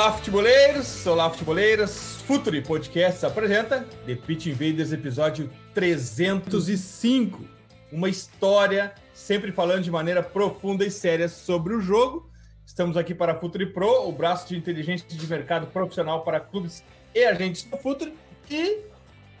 Olá, futeboleiros! Olá, futeboleiras! Futuri Podcast apresenta The Pitch Invaders, episódio 305. Uma história, sempre falando de maneira profunda e séria sobre o jogo. Estamos aqui para a Futuri Pro, o braço de inteligência de mercado profissional para clubes e agentes do Futuri, e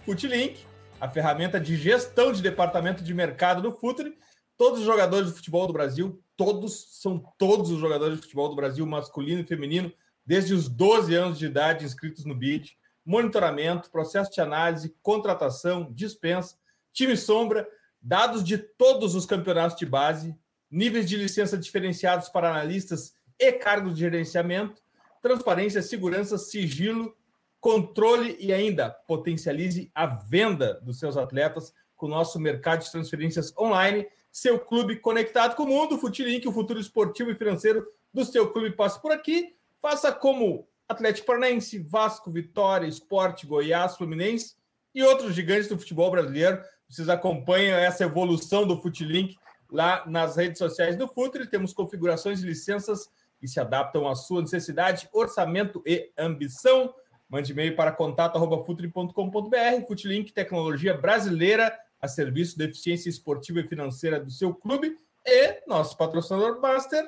Futilink, a ferramenta de gestão de departamento de mercado do Futuri. Todos os jogadores de futebol do Brasil, todos, são todos os jogadores de futebol do Brasil, masculino e feminino, desde os 12 anos de idade inscritos no BID, monitoramento, processo de análise, contratação, dispensa, time sombra, dados de todos os campeonatos de base, níveis de licença diferenciados para analistas e cargos de gerenciamento, transparência, segurança, sigilo, controle e ainda potencialize a venda dos seus atletas com o nosso mercado de transferências online, seu clube conectado com o mundo, Futilink, o futuro esportivo e financeiro do seu clube passa por aqui. Faça como Atlético Paranaense, Vasco, Vitória, Esporte, Goiás, Fluminense e outros gigantes do futebol brasileiro. Vocês acompanham essa evolução do Futilink lá nas redes sociais do Futre. Temos configurações e licenças que se adaptam à sua necessidade, orçamento e ambição. Mande e-mail para contato.futre.com.br. Futilink, tecnologia brasileira a serviço da eficiência esportiva e financeira do seu clube. E nosso patrocinador master,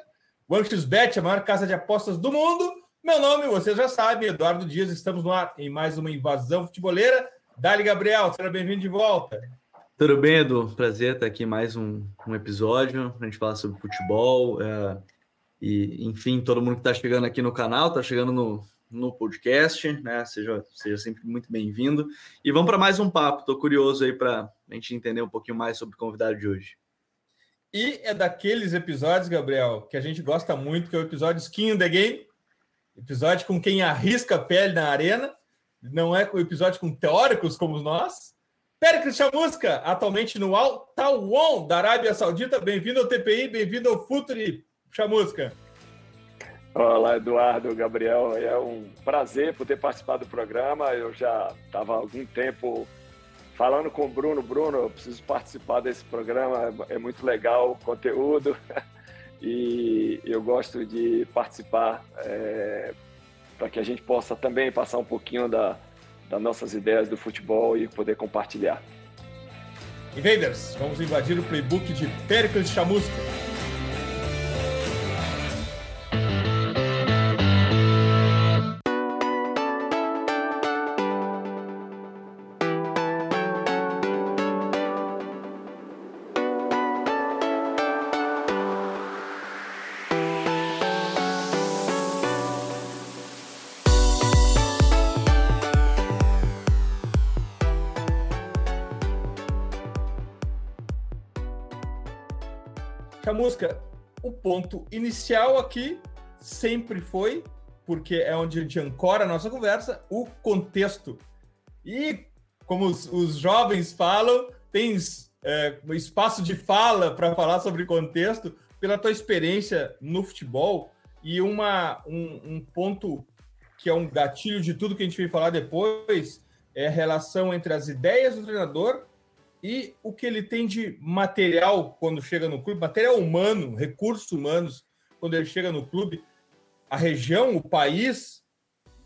OneXBet, a maior casa de apostas do mundo. Meu nome, você já sabe, Eduardo Dias. Estamos no ar em mais uma invasão futeboleira. Dali, Gabriel, seja bem-vindo de volta. Tudo bem, Edu? Prazer estar aqui mais um, um episódio para a gente falar sobre futebol. É, e, enfim, todo mundo que está chegando aqui no canal, está chegando no, no podcast, né? Seja, seja sempre muito bem-vindo. E vamos para mais um papo. Estou curioso aí para a gente entender um pouquinho mais sobre o convidado de hoje. E é daqueles episódios, Gabriel, que a gente gosta muito, que é o episódio Skin in the Game. Episódio com quem arrisca a pele na arena. Não é o episódio com teóricos como nós. Péricles Chamusca, atualmente no Al Tawon, da Arábia Saudita. Bem-vindo ao TPI, bem-vindo ao Futuri Chamusca. Olá, Eduardo, Gabriel. É um prazer poder participar do programa. Eu já estava há algum tempo falando com o Bruno, Bruno, eu preciso participar desse programa, é muito legal o conteúdo e eu gosto de participar é, para que a gente possa também passar um pouquinho da, das nossas ideias do futebol e poder compartilhar. Invaders, vamos invadir o playbook de Péricles Chamusca. Chamusca, o ponto inicial aqui sempre foi, porque é onde a gente ancora a nossa conversa, o contexto. E, como os, os jovens falam, tens é, espaço de fala para falar sobre contexto pela tua experiência no futebol e uma, um, um ponto que é um gatilho de tudo que a gente vai falar depois é a relação entre as ideias do treinador e o que ele tem de material quando chega no clube, material humano, recursos humanos, quando ele chega no clube, a região, o país,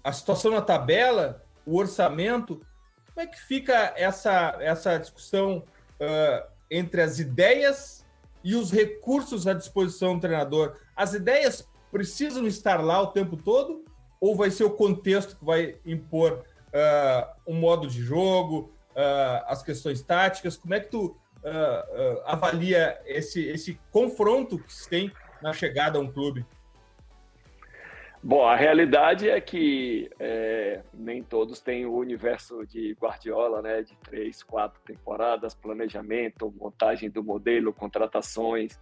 a situação na tabela, o orçamento. Como é que fica essa, essa discussão uh, entre as ideias e os recursos à disposição do treinador? As ideias precisam estar lá o tempo todo ou vai ser o contexto que vai impor uh, um modo de jogo, uh, as questões táticas? Como é que tu uh, avalia esse, esse confronto que se tem na chegada a um clube? Bom, a realidade é que é, nem todos têm o universo de Guardiola, né? De três, quatro temporadas, planejamento, montagem do modelo, contratações,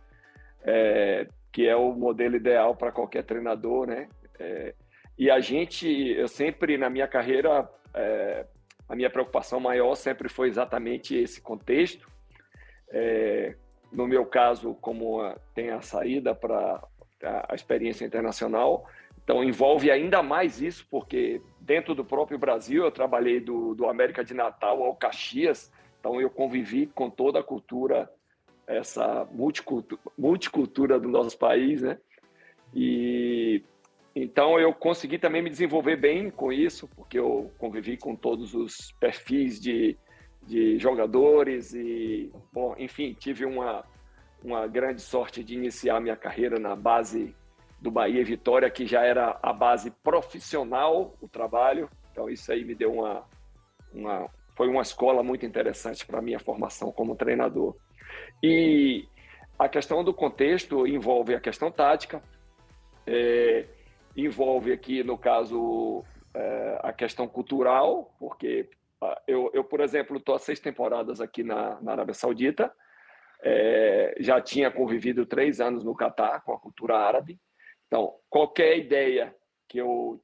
é, que é o modelo ideal para qualquer treinador, né? É, e a gente, eu sempre na minha carreira, é, a minha preocupação maior sempre foi exatamente esse contexto. É, no meu caso, como tem a saída para a experiência internacional, então, envolve ainda mais isso, porque dentro do próprio Brasil, eu trabalhei do, do América de Natal ao Caxias, então eu convivi com toda a cultura, essa multicultura, multicultura do nosso país, né? E então eu consegui também me desenvolver bem com isso, porque eu convivi com todos os perfis de, de jogadores e, bom, enfim, tive uma, uma grande sorte de iniciar minha carreira na base do Bahia Vitória, que já era a base profissional, o trabalho. Então, isso aí me deu uma. uma foi uma escola muito interessante para minha formação como treinador. E a questão do contexto envolve a questão tática, é, envolve aqui, no caso, é, a questão cultural, porque eu, eu por exemplo, estou há seis temporadas aqui na, na Arábia Saudita, é, já tinha convivido três anos no Catar com a cultura árabe, então, qualquer ideia que eu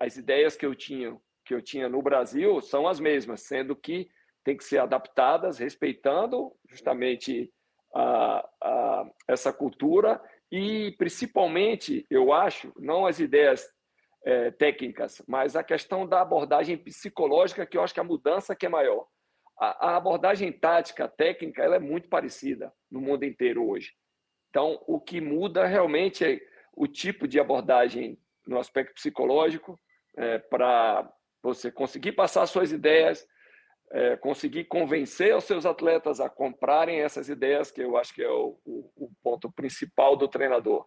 as ideias que eu tinha que eu tinha no Brasil são as mesmas, sendo que tem que ser adaptadas, respeitando justamente a, a, essa cultura e principalmente, eu acho, não as ideias é, técnicas, mas a questão da abordagem psicológica, que eu acho que a mudança que é maior. A, a abordagem tática, técnica, ela é muito parecida no mundo inteiro hoje. Então, o que muda realmente é o tipo de abordagem no aspecto psicológico é, para você conseguir passar suas ideias, é, conseguir convencer os seus atletas a comprarem essas ideias, que eu acho que é o, o, o ponto principal do treinador.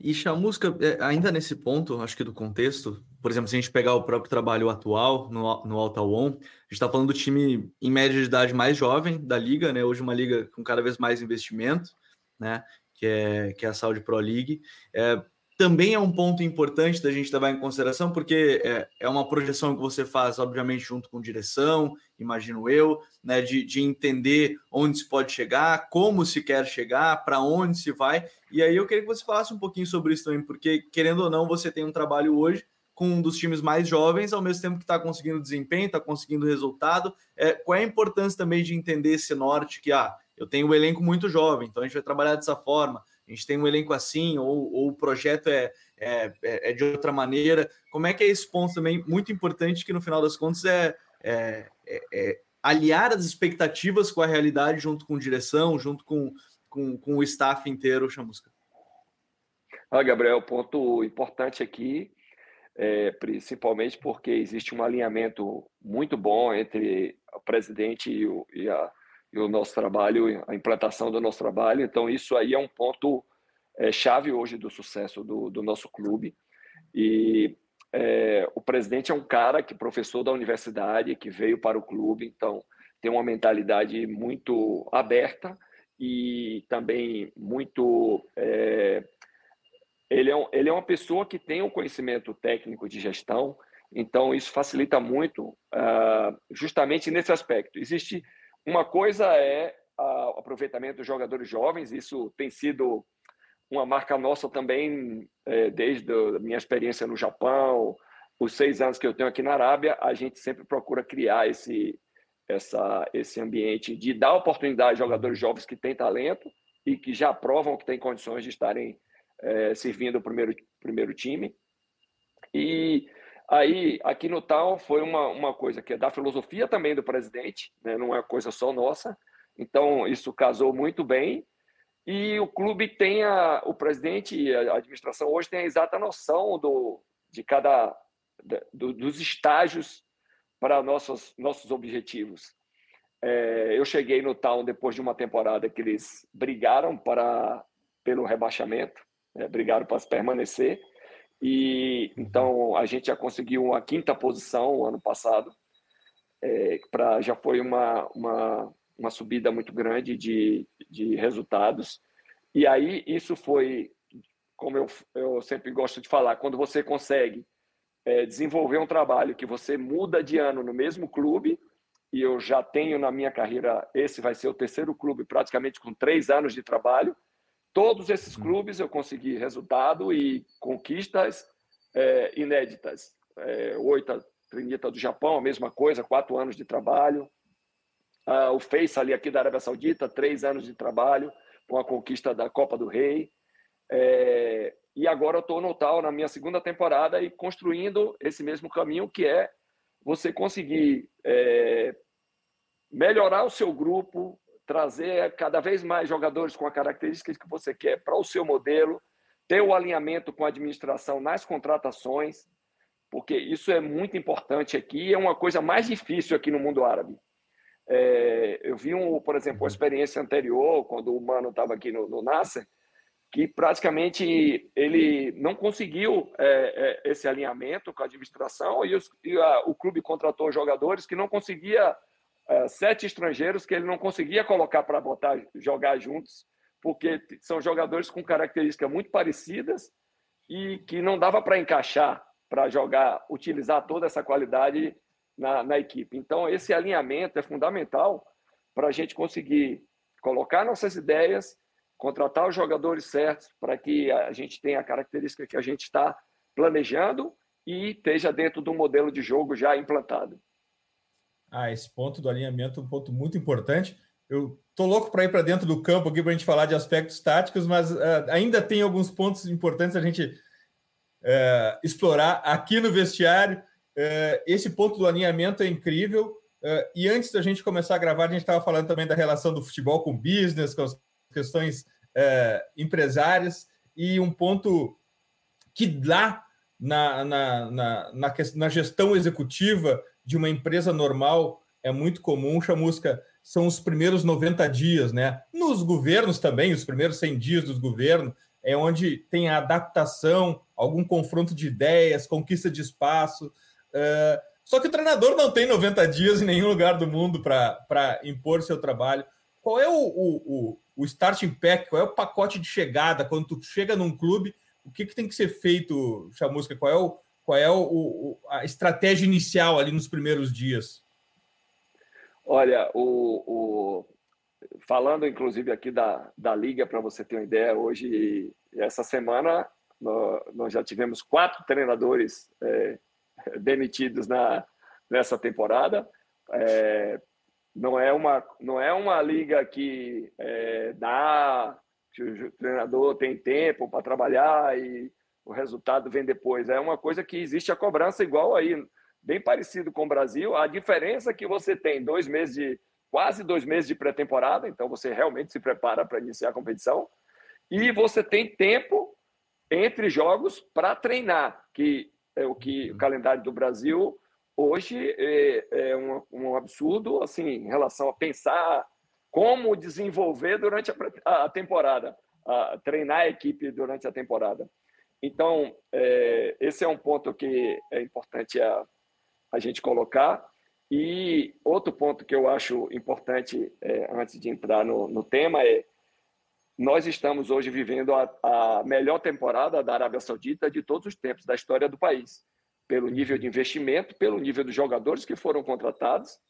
E Chamusca, é, ainda nesse ponto, acho que do contexto, por exemplo, se a gente pegar o próprio trabalho atual no, no Alta One, a gente está falando do time em média de idade mais jovem da liga, né? Hoje uma liga com cada vez mais investimento, né? Que é, que é a Saudi Pro League. É, também é um ponto importante da gente levar em consideração, porque é, é uma projeção que você faz, obviamente, junto com direção, imagino eu, né, de, de entender onde se pode chegar, como se quer chegar, para onde se vai. E aí eu queria que você falasse um pouquinho sobre isso também, porque, querendo ou não, você tem um trabalho hoje com um dos times mais jovens, ao mesmo tempo que está conseguindo desempenho, está conseguindo resultado. É, qual é a importância também de entender esse norte que, ah, eu tenho um elenco muito jovem, então a gente vai trabalhar dessa forma a gente tem um elenco assim, ou, ou o projeto é, é, é, de outra maneira. Como é que é esse ponto também muito importante que no final das contas é, é, é, é aliar as expectativas com a realidade junto com direção, junto com, com, com o staff inteiro, Chamusca? Ah, Gabriel, ponto importante aqui, é, principalmente porque existe um alinhamento muito bom entre o presidente e, o, e a, e o nosso trabalho, a implantação do nosso trabalho. Então, isso aí é um ponto é, chave hoje do sucesso do, do nosso clube. E é, o presidente é um cara que professor da universidade, que veio para o clube, então tem uma mentalidade muito aberta e também muito. É, ele, é um, ele é uma pessoa que tem um conhecimento técnico de gestão, então isso facilita muito, uh, justamente nesse aspecto. Existe uma coisa é o aproveitamento dos jogadores jovens, isso tem sido uma marca nossa também, é, desde a minha experiência no Japão, os seis anos que eu tenho aqui na Arábia, a gente sempre procura criar esse, essa, esse ambiente de dar oportunidade a jogadores jovens que têm talento e que já provam que têm condições de estarem é, servindo o primeiro, primeiro time. E Aí, aqui no tal, foi uma, uma coisa que é da filosofia também do presidente, né? não é coisa só nossa. Então, isso casou muito bem. E o clube tem a, o presidente e a administração hoje tem a exata noção do, de cada do, dos estágios para nossos nossos objetivos. É, eu cheguei no Town depois de uma temporada que eles brigaram para pelo rebaixamento, né? brigaram para permanecer e então a gente já conseguiu a quinta posição ano passado. É, para já foi uma, uma, uma subida muito grande de, de resultados. E aí isso foi, como eu, eu sempre gosto de falar, quando você consegue é, desenvolver um trabalho que você muda de ano no mesmo clube, e eu já tenho na minha carreira, esse vai ser o terceiro clube praticamente com três anos de trabalho. Todos esses hum. clubes eu consegui resultado e conquistas é, inéditas. É, oito Trinita do Japão, a mesma coisa, quatro anos de trabalho. Ah, o Face ali aqui da Arábia Saudita, três anos de trabalho com a conquista da Copa do Rei. É, e agora eu estou no tal, na minha segunda temporada, e construindo esse mesmo caminho, que é você conseguir é, melhorar o seu grupo, trazer cada vez mais jogadores com as características que você quer para o seu modelo, ter o alinhamento com a administração nas contratações, porque isso é muito importante aqui, é uma coisa mais difícil aqui no mundo árabe. É, eu vi, um, por exemplo, uma experiência anterior, quando o Mano estava aqui no, no Nasser, que praticamente ele não conseguiu é, é, esse alinhamento com a administração e, os, e a, o clube contratou jogadores que não conseguia sete estrangeiros que ele não conseguia colocar para botar jogar juntos porque são jogadores com características muito parecidas e que não dava para encaixar para jogar utilizar toda essa qualidade na, na equipe então esse alinhamento é fundamental para a gente conseguir colocar nossas ideias contratar os jogadores certos para que a gente tenha a característica que a gente está planejando e esteja dentro do modelo de jogo já implantado. Ah, esse ponto do alinhamento é um ponto muito importante. Eu tô louco para ir para dentro do campo aqui para a gente falar de aspectos táticos, mas uh, ainda tem alguns pontos importantes a gente uh, explorar aqui no vestiário. Uh, esse ponto do alinhamento é incrível. e antes da gente começar a gravar, a gente estava falando também da relação do futebol com o business, com as questões empresárias, e um ponto que lá na, na, na, na, na gestão executiva de uma empresa normal é muito comum, chamusca, são os primeiros 90 dias, né? Nos governos também, os primeiros 100 dias dos governos, é onde tem a adaptação, algum confronto de ideias, conquista de espaço. Uh, só que o treinador não tem 90 dias em nenhum lugar do mundo para impor seu trabalho. Qual é o, o, o starting pack, qual é o pacote de chegada quando tu chega num clube, o que, que tem que ser feito, Chamusca? Qual é, o, qual é o, o a estratégia inicial ali nos primeiros dias? Olha, o, o, falando inclusive aqui da, da liga, para você ter uma ideia, hoje, essa semana, nós já tivemos quatro treinadores é, demitidos na, nessa temporada. É, não é uma, não é uma liga que é, dá, que o treinador tem tempo para trabalhar e o resultado vem depois. É uma coisa que existe a cobrança igual aí, bem parecido com o Brasil. A diferença é que você tem dois meses de quase dois meses de pré-temporada, então você realmente se prepara para iniciar a competição e você tem tempo entre jogos para treinar, que é o que o calendário do Brasil hoje é, é um, um, absurdo assim em relação a pensar como desenvolver durante a, a temporada, a treinar a equipe durante a temporada. Então, é, esse é um ponto que é importante a, a gente colocar. E outro ponto que eu acho importante, é, antes de entrar no, no, tema, é nós estamos hoje vivendo a, a melhor temporada da Arábia Saudita de todos os tempos da história do país pelo nível de investimento, pelo nível dos jogadores que foram contratados.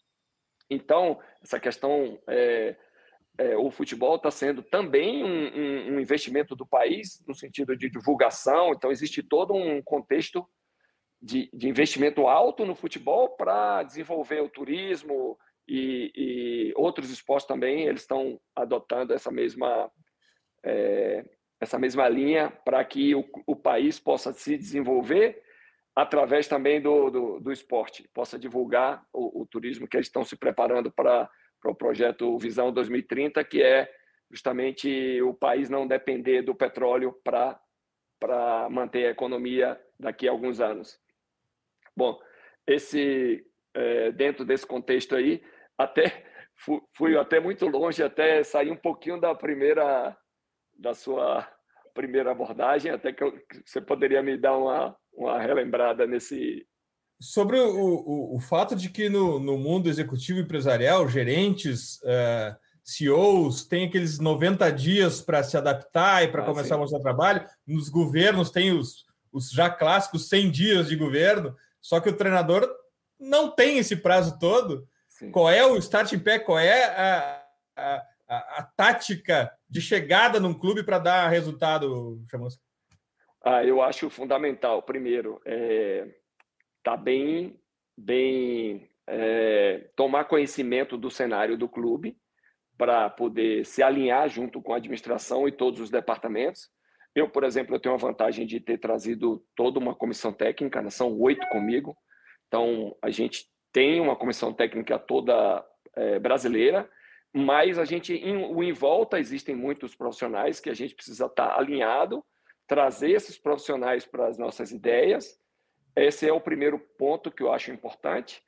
Então, essa questão, é, é, o futebol está sendo também um, um, investimento do país, no sentido de divulgação, então existe todo um contexto de, de investimento alto no futebol para desenvolver o turismo e, e, outros esportes também, eles estão adotando essa mesma, é, essa mesma linha para que o, o país possa se desenvolver através também do, do, do esporte, possa divulgar o, o, turismo que eles estão se preparando para, para o projeto Visão 2030, que é justamente o país não depender do petróleo para, para manter a economia daqui a alguns anos. Bom, esse é, dentro desse contexto aí, até fui, até muito longe, até sair um pouquinho da primeira da sua primeira abordagem, até que, eu, que você poderia me dar uma uma relembrada nesse. Sobre o, o, o fato de que no, no mundo executivo empresarial, gerentes uh, CEOs têm aqueles 90 dias para se adaptar e para ah, começar sim. a mostrar trabalho. Nos governos tem os, os já clássicos 100 dias de governo, só que o treinador não tem esse prazo todo. Sim. Qual é o starting pé? Qual é a, a, a, a tática de chegada num clube para dar resultado, Chamusca? Ah, eu acho fundamental. Primeiro, é, tá bem, bem é, tomar conhecimento do cenário do clube para poder se alinhar junto com a administração e todos os departamentos. Eu, por exemplo, eu tenho a vantagem de ter trazido toda uma comissão técnica, né? são oito comigo. Então, a gente tem uma comissão técnica toda é, brasileira, mas a gente, em, em volta, existem muitos profissionais que a gente precisa estar tá alinhado, trazer esses profissionais para as nossas ideias. Esse é o primeiro ponto que eu acho importante.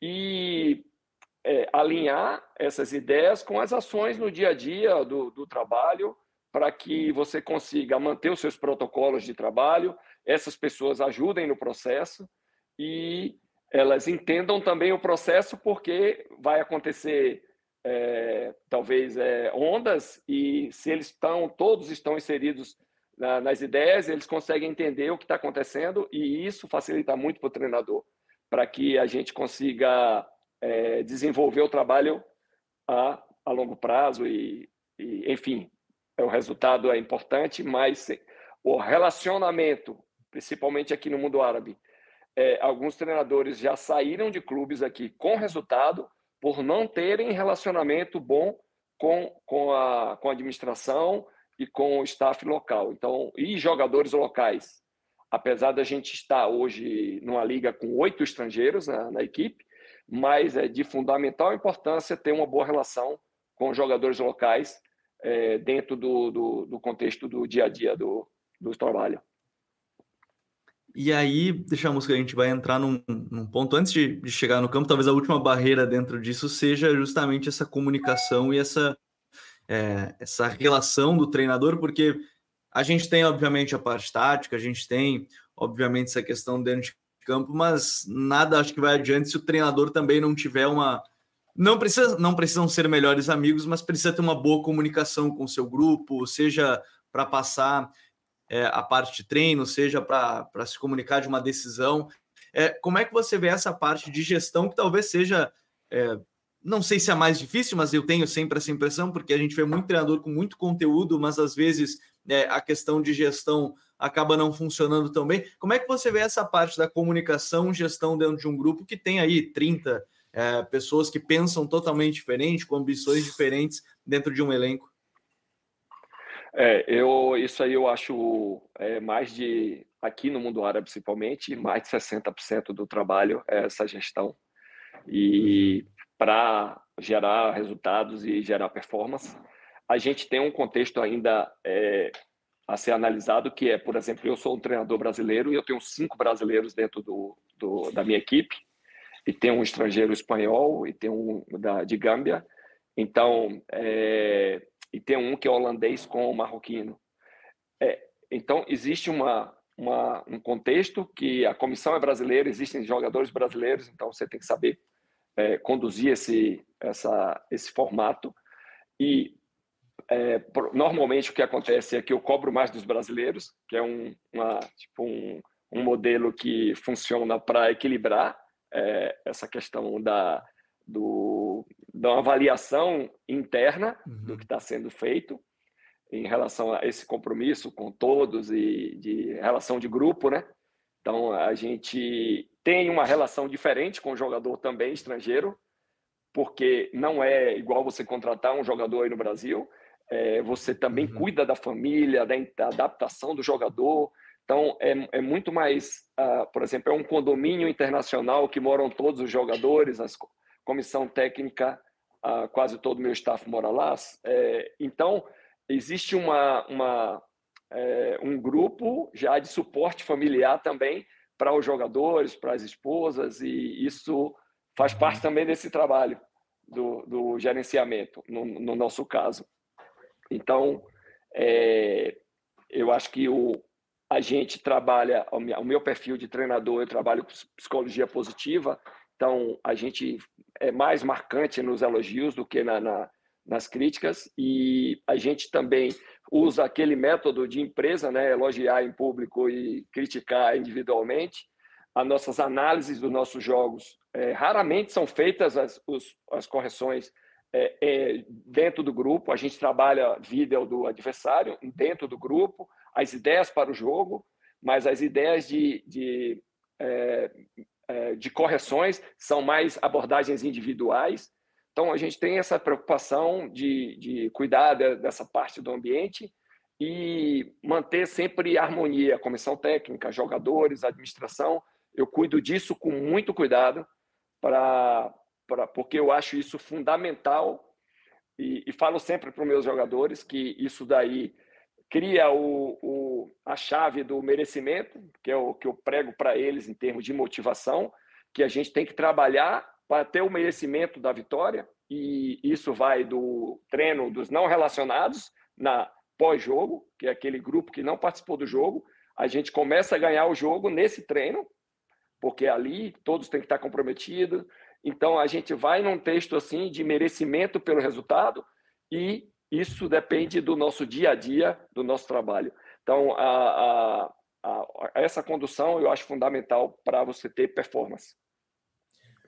E é, alinhar essas ideias com as ações no dia a dia do, do trabalho, para que você consiga manter os seus protocolos de trabalho, essas pessoas ajudem no processo e elas entendam também o processo, porque vai acontecer é, talvez é, ondas e se eles estão todos estão inseridos na, nas ideias, eles conseguem entender o que está acontecendo e isso facilita muito para o treinador, para que a gente consiga é, desenvolver o trabalho a, a longo prazo e, e, enfim, o resultado é importante, mas o relacionamento, principalmente aqui no mundo árabe, é, alguns treinadores já saíram de clubes aqui com resultado por não terem relacionamento bom com, com, a, com a administração e com o staff local. Então, e jogadores locais. Apesar da gente estar hoje numa liga com oito estrangeiros na, na equipe, mas é de fundamental importância ter uma boa relação com jogadores locais é, dentro do, do, do, contexto do dia a dia do, do trabalho. E aí, deixamos que a gente vai entrar num, num ponto antes de, de, chegar no campo, talvez a última barreira dentro disso seja justamente essa comunicação e essa, é, essa relação do treinador, porque a gente tem, obviamente, a parte tática, a gente tem, obviamente, essa questão dentro de campo, mas nada acho que vai adiante se o treinador também não tiver uma. Não, precisa, não precisam ser melhores amigos, mas precisa ter uma boa comunicação com o seu grupo, seja para passar é, a parte de treino, seja para se comunicar de uma decisão. É, como é que você vê essa parte de gestão que talvez seja, é, não sei se é mais difícil, mas eu tenho sempre essa impressão, porque a gente vê muito treinador com muito conteúdo, mas às vezes é, a questão de gestão acaba não funcionando tão bem. Como é que você vê essa parte da comunicação, gestão dentro de um grupo que tem aí 30 é, pessoas que pensam totalmente diferente, com ambições diferentes dentro de um elenco? É, eu, isso aí eu acho é, mais de, aqui no mundo árabe principalmente, mais de 60% do trabalho é essa gestão. E para gerar resultados e gerar performance, a gente tem um contexto ainda é, a ser analisado, que é, por exemplo, eu sou um treinador brasileiro e eu tenho cinco brasileiros dentro do, do da minha equipe, e tem um estrangeiro espanhol e tem um da, de Gâmbia. Então, é, e tem um que é holandês com marroquino. É, então, existe uma, uma, um contexto que a comissão é brasileira, existem jogadores brasileiros, então você tem que saber é, conduzir esse, essa, esse formato. E é, normalmente o que acontece é que eu cobro mais dos brasileiros, que é um, uma, tipo um, um modelo que funciona para equilibrar é, essa questão da, do, da avaliação interna uhum. do que está sendo feito em relação a esse compromisso com todos e de relação de grupo, né? Então a gente tem uma relação diferente com o jogador também estrangeiro, porque não é igual você contratar um jogador aí no Brasil. É, você também uhum. cuida da família, da, da, adaptação do jogador. Então é, é muito mais, uh, por exemplo, é um condomínio internacional que moram todos os jogadores, as, comissão técnica, uh, quase todo o meu staff mora lá. É, então, existe uma, uma é, um grupo já de suporte familiar também para os jogadores, para as esposas, e isso faz uhum. parte também desse trabalho do, do gerenciamento, no, no, nosso caso. Então, é, eu acho que o, a gente trabalha, o meu perfil de treinador, eu trabalho com psicologia positiva, então a gente é mais marcante nos elogios do que na, na nas críticas e a gente também usa aquele método de empresa, né, elogiar em público e criticar individualmente. As nossas análises dos nossos jogos é, raramente são feitas as, os, as correções é, é, dentro do grupo. A gente trabalha vídeo do adversário dentro do grupo, as ideias para o jogo, mas as ideias de, de, é, é, de correções são mais abordagens individuais então, a gente tem essa preocupação de, de cuidar de, dessa parte do ambiente e manter sempre harmonia, comissão técnica, jogadores, administração. Eu cuido disso com muito cuidado, para, para, porque eu acho isso fundamental e, e falo sempre para os meus jogadores que isso daí cria o, o, a chave do merecimento, que é o que eu prego para eles em termos de motivação, que a gente tem que trabalhar para ter o merecimento da vitória, e isso vai do treino dos não relacionados na pós-jogo, que é aquele grupo que não participou do jogo, a gente começa a ganhar o jogo nesse treino, porque ali todos têm que estar comprometidos. Então a gente vai num texto assim de merecimento pelo resultado e isso depende do nosso dia a dia, do nosso trabalho. Então a, a, a essa condução eu acho fundamental para você ter performance.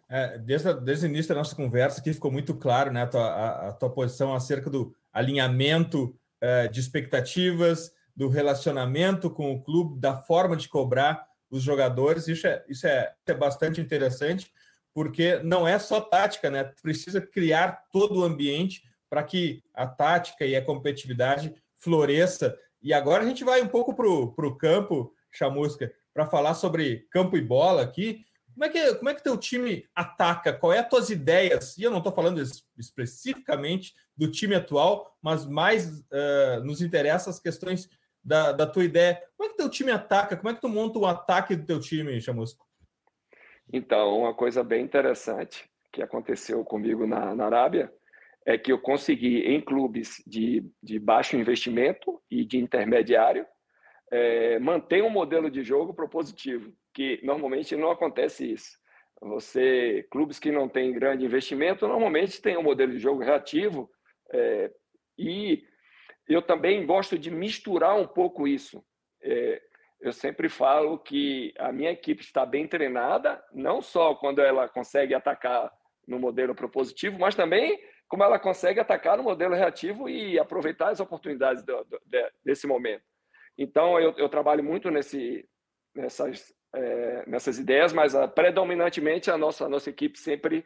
É, desde, desde o início da nossa conversa aqui ficou muito claro né, a, tua, a, a tua posição acerca do alinhamento é, de expectativas, do relacionamento com o clube, da forma de cobrar os jogadores. Isso é, isso é, é bastante interessante, porque não é só tática, né? Precisa criar todo o ambiente para que a tática e a competitividade floresça. E agora a gente vai um pouco para o campo, Chamusca, para falar sobre campo e bola aqui. Como é que como é que teu time ataca? Qual é as tuas ideias? E eu não estou falando especificamente do time atual, mas mais uh, nos interessa as questões da, da tua ideia. Como é que teu time ataca? Como é que tu monta um ataque do teu time, Chamusco? Então, uma coisa bem interessante que aconteceu comigo na, na Arábia é que eu consegui, em clubes de, de baixo investimento e de intermediário, é, manter um modelo de jogo propositivo que normalmente não acontece isso. Você, clubes que não têm grande investimento, normalmente têm um modelo de jogo reativo é, e eu também gosto de misturar um pouco isso. É, eu sempre falo que a minha equipe está bem treinada, não só quando ela consegue atacar no modelo propositivo, mas também como ela consegue atacar no modelo reativo e aproveitar as oportunidades do, do, desse momento. Então, eu, eu trabalho muito nesse, nessas é, nessas ideias, mas a, ah, predominantemente a nossa, a nossa equipe sempre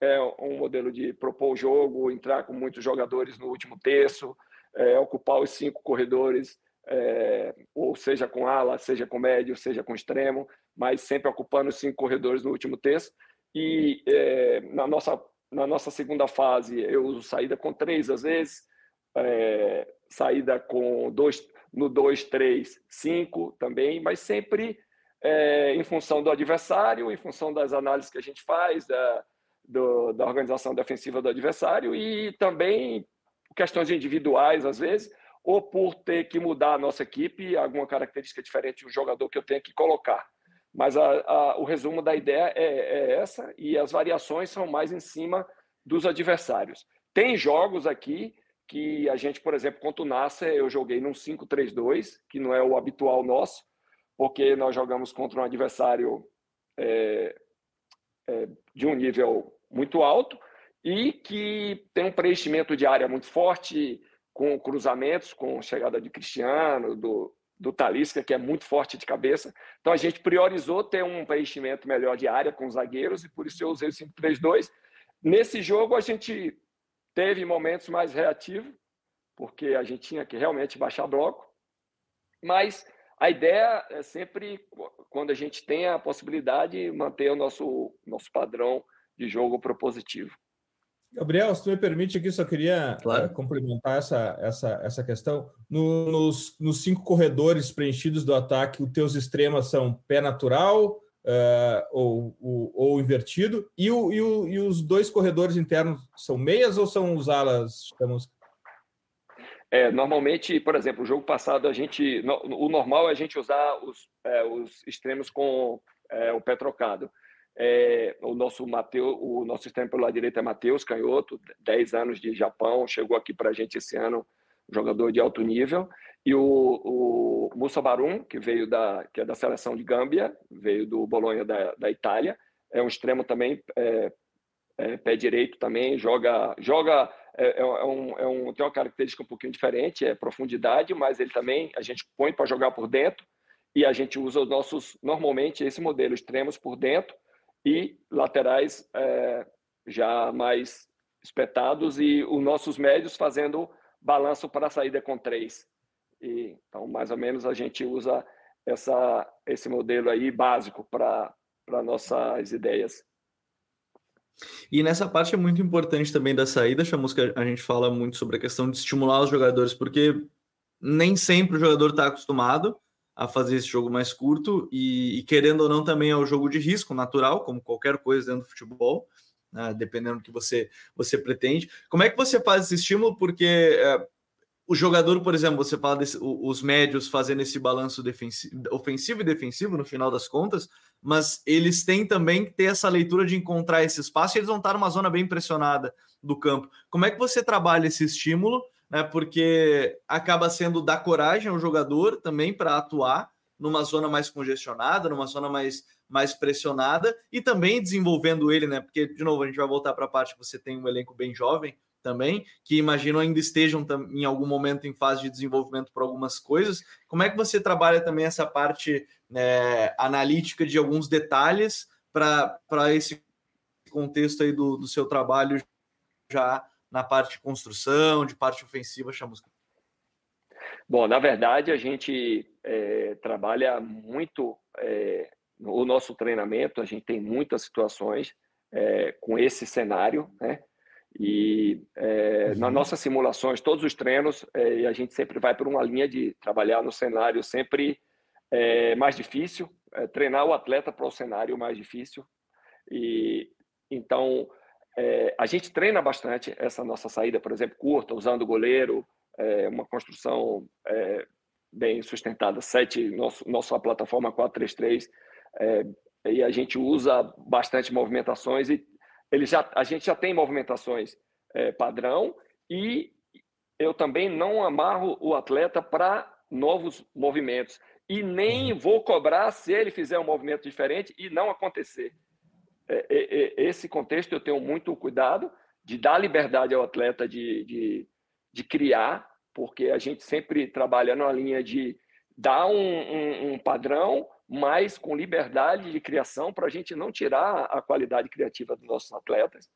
é um modelo de propor o jogo, entrar com muitos jogadores no último terço, é, ocupar os cinco corredores, é, ou seja com ala, seja com médio, seja com extremo, mas sempre ocupando os cinco corredores no último terço. E é, na, nossa, na nossa segunda fase, eu uso saída com três às vezes, é, saída com dois, no 2, 3, 5 também, mas sempre é, em função do adversário, em função das análises que a gente faz, da, do, da organização defensiva do adversário e também questões individuais, às vezes, ou por ter que mudar a nossa equipe, alguma característica diferente de um jogador que eu tenho que colocar. Mas a, a, o resumo da ideia é, é, essa e as variações são mais em cima dos adversários. Tem jogos aqui que a gente, por exemplo, contra o Nasser, eu joguei num 5-3-2, que não é o habitual nosso, porque nós jogamos contra um adversário é, é, de um nível muito alto e que tem um preenchimento de área muito forte, com cruzamentos, com chegada de Cristiano, do, do Talisca, que é muito forte de cabeça. Então a gente priorizou ter um preenchimento melhor de área com os zagueiros e por isso eu usei o 5-3-2. Nesse jogo a gente teve momentos mais reativos, porque a gente tinha que realmente baixar bloco, mas a ideia é sempre, quando a gente tem a possibilidade, manter o nosso, nosso padrão de jogo propositivo. Gabriel, se tu me permite aqui, só queria claro. uh, complementar essa, essa, essa questão. No, nos, nos cinco corredores preenchidos do ataque, os teus extremas são pé natural uh, ou, ou, ou, invertido, e, o, e, o, e os dois corredores internos são meias ou são os alas? Estamos... É, normalmente, por exemplo, o jogo passado a gente, o normal é a gente usar os, é, os extremos com é, o pé trocado. É, o nosso Mateus, o nosso extremo pelo lado direito é Matheus Canhoto, 10 anos de Japão, chegou aqui para a gente esse ano, jogador de alto nível. E o, o Barum, que veio da, que é da seleção de Gâmbia, veio do Bolonha da, da Itália, é um extremo também, é, é, pé direito também, joga, joga é, é, é, um, é um, tem uma característica um pouquinho diferente, é profundidade, mas ele também a gente põe para jogar por dentro e a gente usa os nossos, normalmente, esse modelo, extremos por dentro e laterais é, já mais espetados e os nossos médios fazendo balanço para a saída com três. E, então, mais ou menos, a gente usa essa, esse modelo aí básico para nossas ideias. E nessa parte é muito importante também da saída, chamamos que a gente fala muito sobre a questão de estimular os jogadores, porque nem sempre o jogador está acostumado a fazer esse jogo mais curto e, e, querendo ou não também é um jogo de risco natural, como qualquer coisa dentro do futebol, né, dependendo do que você você pretende. Como é que você faz esse estímulo? Porque é, o jogador, por exemplo, você fala desse, os médios fazendo esse balanço ofensivo e defensivo no final das contas, mas eles têm também que ter essa leitura de encontrar esse espaço e eles vão estar numa zona bem pressionada do campo. Como é que você trabalha esse estímulo? Né, porque acaba sendo dar coragem ao jogador também para atuar numa zona mais congestionada, numa zona mais, mais pressionada e também desenvolvendo ele, né? Porque, de novo, a gente vai voltar para a parte que você tem um elenco bem jovem, também, que imagino ainda estejam em algum momento em fase de desenvolvimento para algumas coisas. Como é que você trabalha também essa parte né, analítica de alguns detalhes para esse contexto aí do, do seu trabalho já na parte de construção, de parte ofensiva, chamusca? Bom, na verdade, a gente é, trabalha muito é, o nosso treinamento, a gente tem muitas situações é, com esse cenário, né? E é, uhum. nas nossas simulações, todos os treinos, é, a gente sempre vai por uma linha de trabalhar no cenário sempre é, mais difícil, é, treinar o atleta para o cenário mais difícil. E então é, a gente treina bastante essa nossa saída, por exemplo, curta, usando o goleiro, é, uma construção bem sustentada, sete, nosso, nossa plataforma 433, e a gente usa bastante movimentações e ele já, a gente já tem movimentações é, padrão e eu também não amarro o atleta para novos movimentos e nem uhum. vou cobrar se ele fizer um movimento diferente e não acontecer. É, é, é, esse contexto eu tenho muito cuidado de dar liberdade ao atleta de, de, de criar, porque a gente sempre trabalha na linha de dar um, um, um padrão mas com liberdade de criação para a gente não tirar a qualidade criativa dos nossos atletas.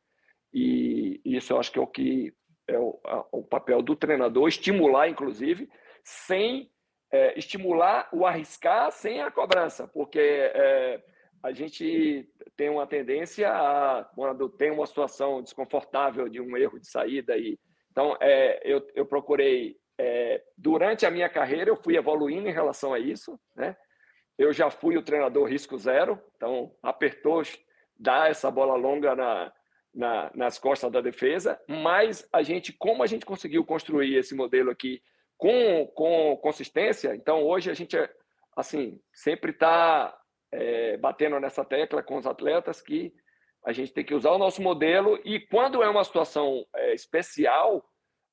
E isso eu acho que é o que é o, o papel do treinador, estimular, inclusive, sem é, estimular o arriscar sem a cobrança, porque é, a gente tem uma tendência a, quando tem uma situação desconfortável de um erro de saída, e então é, eu, eu procurei, é, durante a minha carreira, eu fui evoluindo em relação a isso, né? Eu já fui o treinador risco zero, então apertou, dá essa bola longa na, na, nas costas da defesa, mas a gente, como a gente conseguiu construir esse modelo aqui com, com consistência, então hoje a gente assim sempre está é, batendo nessa tecla com os atletas que a gente tem que usar o nosso modelo e quando é uma situação é, especial,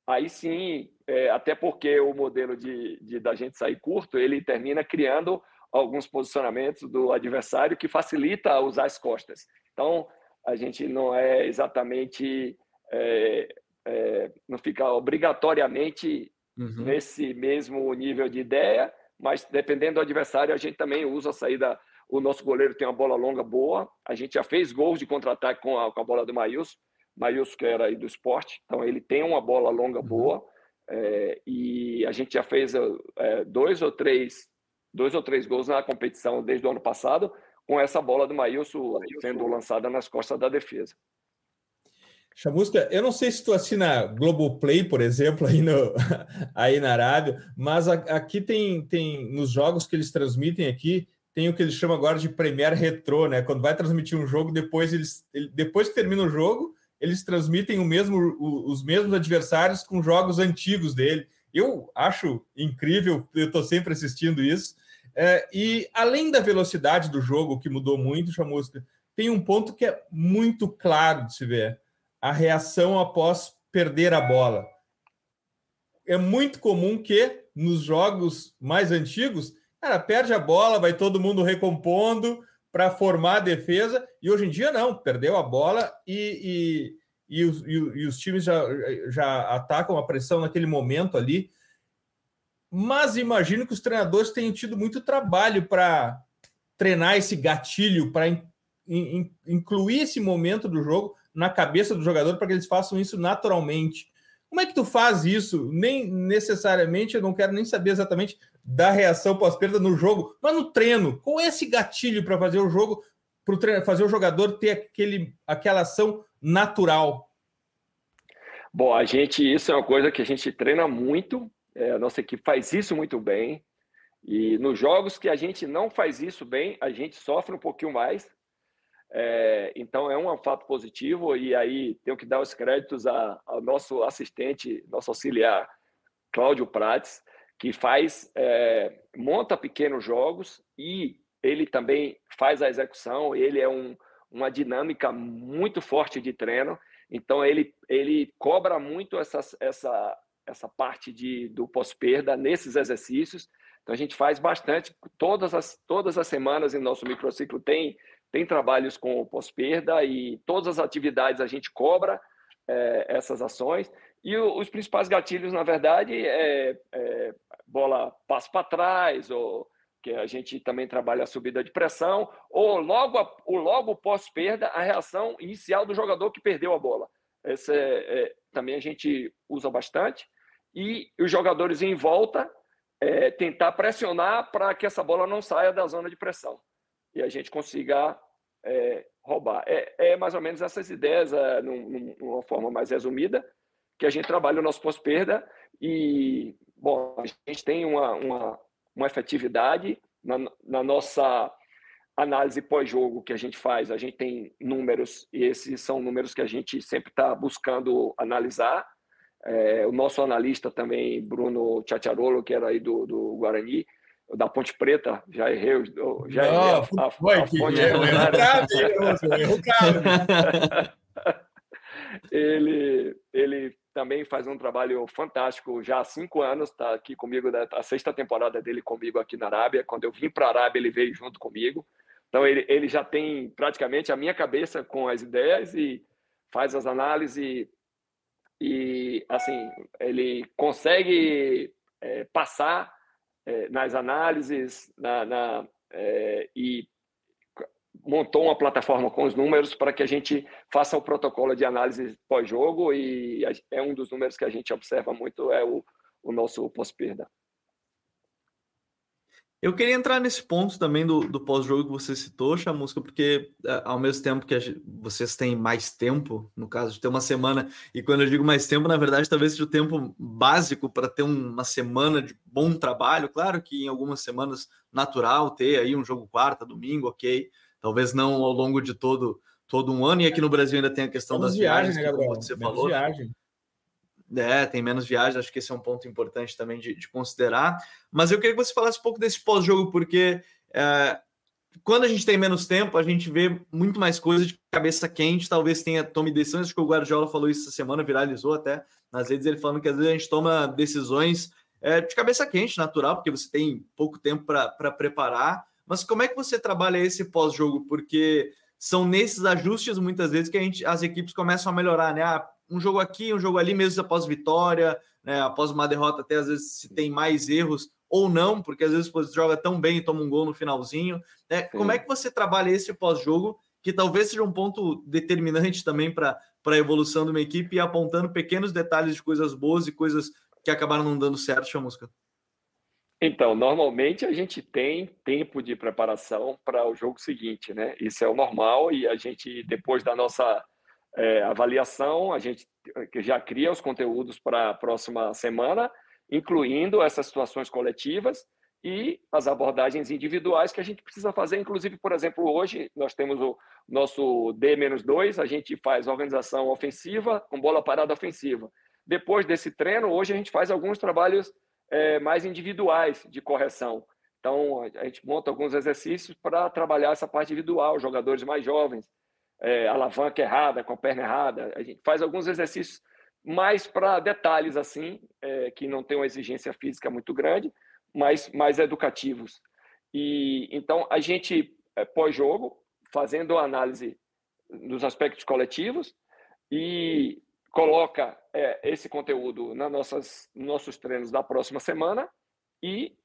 aí sim, é, até porque o modelo de, de da gente sair curto, ele termina criando alguns posicionamentos do adversário que facilita usar as costas. Então, a gente não é exatamente, é, é, não fica obrigatoriamente uhum. nesse mesmo nível de ideia, mas dependendo do adversário, a gente também usa a saída. O nosso goleiro tem uma bola longa boa, a gente já fez gols de contra-ataque com, com, a bola do Maílson, Maílson que era aí do esporte, então ele tem uma bola longa uhum. boa, é, e a gente já fez é, dois ou três dois ou três gols na competição desde o ano passado, com essa bola do Maílson sendo lançada nas costas da defesa. Chamusca, eu não sei se tu assina Globoplay, por exemplo, aí, no, aí na Arábia, mas aqui tem, tem, nos jogos que eles transmitem aqui, tem o que eles chamam agora de Premier Retro, né? Quando vai transmitir um jogo, depois eles, depois que termina o jogo, eles transmitem o mesmo, os mesmos adversários com jogos antigos dele. Eu acho incrível, eu estou sempre assistindo isso. É, e além da velocidade do jogo, que mudou muito, Chamusca, tem um ponto que é muito claro de se ver: a reação após perder a bola. É muito comum que nos jogos mais antigos, cara, perde a bola, vai todo mundo recompondo para formar a defesa, e hoje em dia não, perdeu a bola e, e, e, os, e, os times já, já atacam a pressão naquele momento ali. Mas imagino que os treinadores tenham tido muito trabalho para treinar esse gatilho, para in, in, incluir esse momento do jogo na cabeça do jogador para que eles façam isso naturalmente. Como é que tu faz isso? Nem necessariamente, eu não quero nem saber exatamente da reação pós-perda no jogo, mas no treino. Qual é esse gatilho para fazer o jogo, para fazer o jogador ter aquele, aquela ação natural? Bom, a gente, isso é uma coisa que a gente treina muito, é, a nossa equipe faz isso muito bem. E nos jogos que a gente não faz isso bem, a gente sofre um pouquinho mais. É, então é um fato positivo e aí tenho que dar os créditos ao nosso assistente, nosso auxiliar Cláudio Prates, que faz é, monta pequenos jogos e ele também faz a execução. Ele é um, uma dinâmica muito forte de treino, então ele ele cobra muito essa essa essa parte de, do pós-perda nesses exercícios. Então a gente faz bastante, todas as, todas as semanas em nosso microciclo tem, tem trabalhos com pós-perda e todas as atividades a gente cobra é, essas ações. E o, os principais gatilhos, na verdade, é, é bola passo para trás, ou que a gente também trabalha a subida de pressão, ou logo, o logo pós-perda, a reação inicial do jogador que perdeu a bola. Esse é, é, também a gente usa bastante e os jogadores em volta é, tentar pressionar para que essa bola não saia da zona de pressão e a gente consiga é, roubar. É, é, mais ou menos essas ideias, é, num, numa forma mais resumida, que a gente trabalha o nosso pós-perda e, bom, a gente tem uma, uma, uma efetividade na, na nossa análise pós-jogo que a gente faz, a gente tem números, e esses são números que a gente sempre está buscando analisar, é, o nosso analista também, Bruno Tchatcharolo, que era aí do, do Guarani, da Ponte Preta, já errei, já errei a, a, a, fonte. Ele, ele também faz um trabalho fantástico já há cinco anos, está aqui comigo, né, a sexta temporada dele comigo aqui na Arábia. Quando eu vim para a Arábia, ele veio junto comigo. Então, ele, ele já tem praticamente a minha cabeça com as ideias e faz as análises e assim ele consegue é, passar é, nas análises na, na é, e montou uma plataforma com os números para que a gente faça o protocolo de análise pós-jogo e é um dos números que a gente observa muito é o, o nosso pós-perda. Eu queria entrar nesse ponto também do, do pós-jogo que você citou, Chamusca, porque é, ao mesmo tempo que gente, vocês têm mais tempo, no caso de ter uma semana, e quando eu digo mais tempo, na verdade, talvez seja o tempo básico para ter uma semana de bom trabalho. Claro que em algumas semanas natural ter aí um jogo quarta, domingo, ok. Talvez não ao longo de todo, todo um ano, e aqui no Brasil ainda tem a questão das viagens, viagens né, como você Menos falou. Viagem. É, tem menos viagens, acho que esse é um ponto importante também de, de considerar. Mas eu queria que você falasse um pouco desse pós-jogo, porque é, quando a gente tem menos tempo, a gente vê muito mais coisa de cabeça quente, talvez tenha tome decisões, acho que o Guardiola falou isso essa semana, viralizou até nas redes, ele falando que às vezes a gente toma decisões é, de cabeça quente, natural, porque você tem pouco tempo para preparar, mas como é que você trabalha esse pós-jogo? Porque são nesses ajustes, muitas vezes, que a gente, as equipes começam a melhorar, né? Ah, um jogo aqui, um jogo ali, mesmo após vitória, né, após uma derrota, até às vezes se tem mais erros ou não, porque às vezes você joga tão bem e toma um gol no finalzinho. Né? Como é que você trabalha esse pós-jogo, que talvez seja um ponto determinante também para a evolução de uma equipe e apontando pequenos detalhes de coisas boas e coisas que acabaram não dando certo, Chamusca? Então, normalmente a gente tem tempo de preparação para o jogo seguinte, né? Isso é o normal e a gente, depois da nossa é, avaliação, a gente já cria os conteúdos para a próxima semana, incluindo essas situações coletivas e as abordagens individuais que a gente precisa fazer. Inclusive, por exemplo, hoje nós temos o nosso D-2, a gente faz organização ofensiva com bola parada ofensiva. Depois desse treino, hoje a gente faz alguns trabalhos é, mais individuais de correção, Então, a gente monta alguns exercícios para trabalhar essa parte individual, jogadores mais jovens, é, alavanca errada, com a perna errada. A gente faz alguns exercícios mais para detalhes, assim, é, que não tem uma exigência física muito grande, mas mais educativos. E então a gente é, pós-jogo, fazendo análise dos aspectos coletivos e coloca é, esse conteúdo nas nossas nossos treinos da próxima semana e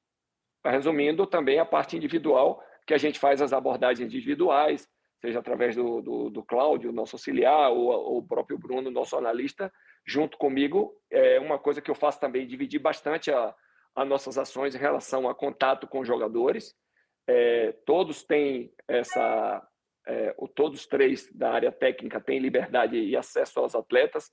resumindo também a parte individual que a gente faz as abordagens individuais, seja através do, do, do Cláudio, nosso auxiliar, ou, ou, o próprio Bruno, nosso analista, junto comigo. É uma coisa que eu faço também, dividir bastante a, as nossas ações em relação a contato com jogadores. É, todos têm essa, é, todos três da área técnica têm liberdade e acesso aos atletas.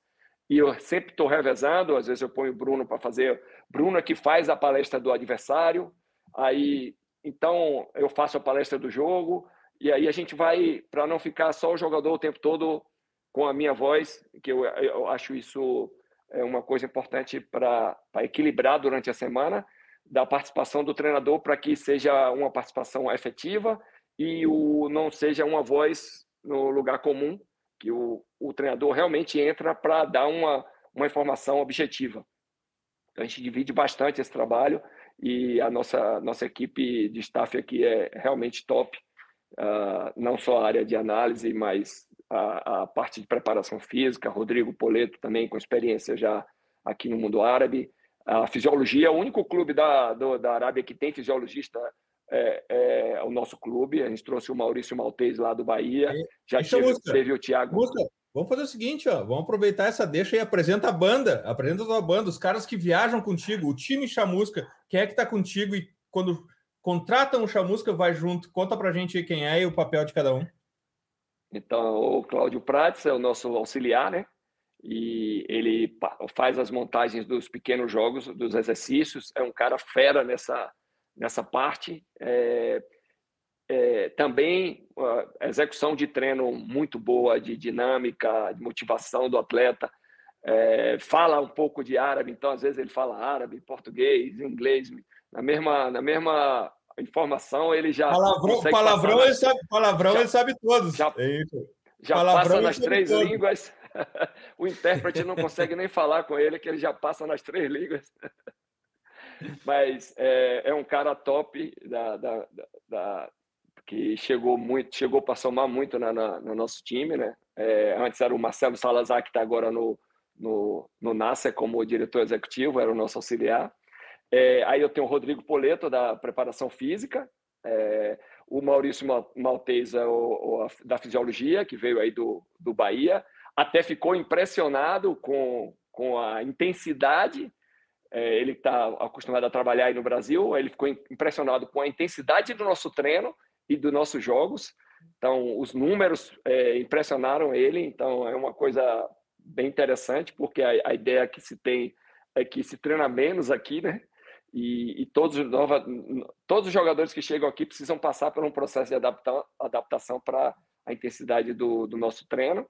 E eu sempre estou revezando, às vezes eu ponho o Bruno para fazer. Bruno é que faz a palestra do adversário, aí então eu faço a palestra do jogo, e aí a gente vai, para não ficar só o jogador o tempo todo com a minha voz, que eu, eu acho isso é uma coisa importante para equilibrar durante a semana, da participação do treinador para que seja uma participação efetiva e o, não seja uma voz no lugar comum, que o, o treinador realmente entra para dar uma, uma informação objetiva. A gente divide bastante esse trabalho e a nossa, nossa equipe de staff aqui é realmente top, uh, não só a área de análise, mas a, a, parte de preparação física, Rodrigo Poleto também com experiência já aqui no mundo árabe, a fisiologia, o único clube da, do, da Arábia que tem fisiologista é, é, o nosso clube, a gente trouxe o Maurício Maltese lá do Bahia, já tive, teve o Thiago... Vamos fazer o seguinte, ó, vamos aproveitar essa deixa e apresenta a banda, apresenta a tua banda, os caras que viajam contigo, o time Chamusca, quem é que tá contigo e quando contratam o Chamusca vai junto, conta pra gente quem é e o papel de cada um. Então, o Cláudio Prates é o nosso auxiliar, né? E ele faz as montagens dos pequenos jogos, dos exercícios, é um cara fera nessa, nessa parte. É, é, também execução de treino muito boa, de dinâmica, de motivação do atleta. É, fala um pouco de árabe, então às vezes ele fala árabe, português, inglês, na mesma, na mesma informação ele já. Palavrão, palavrão, ele, sabe, palavrão já, ele sabe todos. Já, é já passa nas três todos. línguas. o intérprete não consegue nem falar com ele, que ele já passa nas três línguas. Mas é, é um cara top da, da, da, que chegou muito, chegou para somar muito na, na, no nosso time, né? É, antes era o Marcelo Salazar que está agora no no, no NASA como diretor executivo, era o nosso auxiliar. É, aí eu tenho o Rodrigo Poleto da preparação física, é, o Maurício Malteza é o, o, da fisiologia que veio aí do, do Bahia, até ficou impressionado com, com a intensidade é, ele está acostumado a trabalhar aí no Brasil, ele ficou impressionado com a intensidade do nosso treino e dos nossos jogos. Então, os números é, impressionaram ele. Então, é uma coisa bem interessante, porque a, a, ideia que se tem é que se treina menos aqui, né? E, e todos, nova, todos os jogadores que chegam aqui precisam passar por um processo de adapta, adaptação para a intensidade do, do, nosso treino.